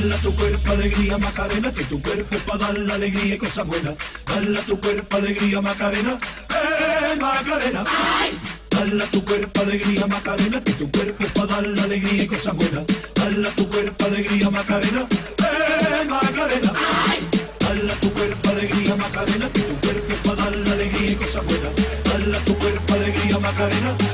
Dale a tu cuerpo alegría, Macarena, que tu cuerpo es para dar la alegría y cosas buenas. Dale a tu cuerpo alegría, Macarena, eh, Macarena. ¡Ay! Dale a tu cuerpo alegría, Macarena, que tu cuerpo es para dar la alegría y cosas buenas. Dale a tu cuerpo alegría, Macarena, eh, Macarena. Dale tu cuerpo alegría, Macarena, que tu cuerpo es para dar la alegría y cosas buenas. Dale a tu cuerpo alegría, Macarena.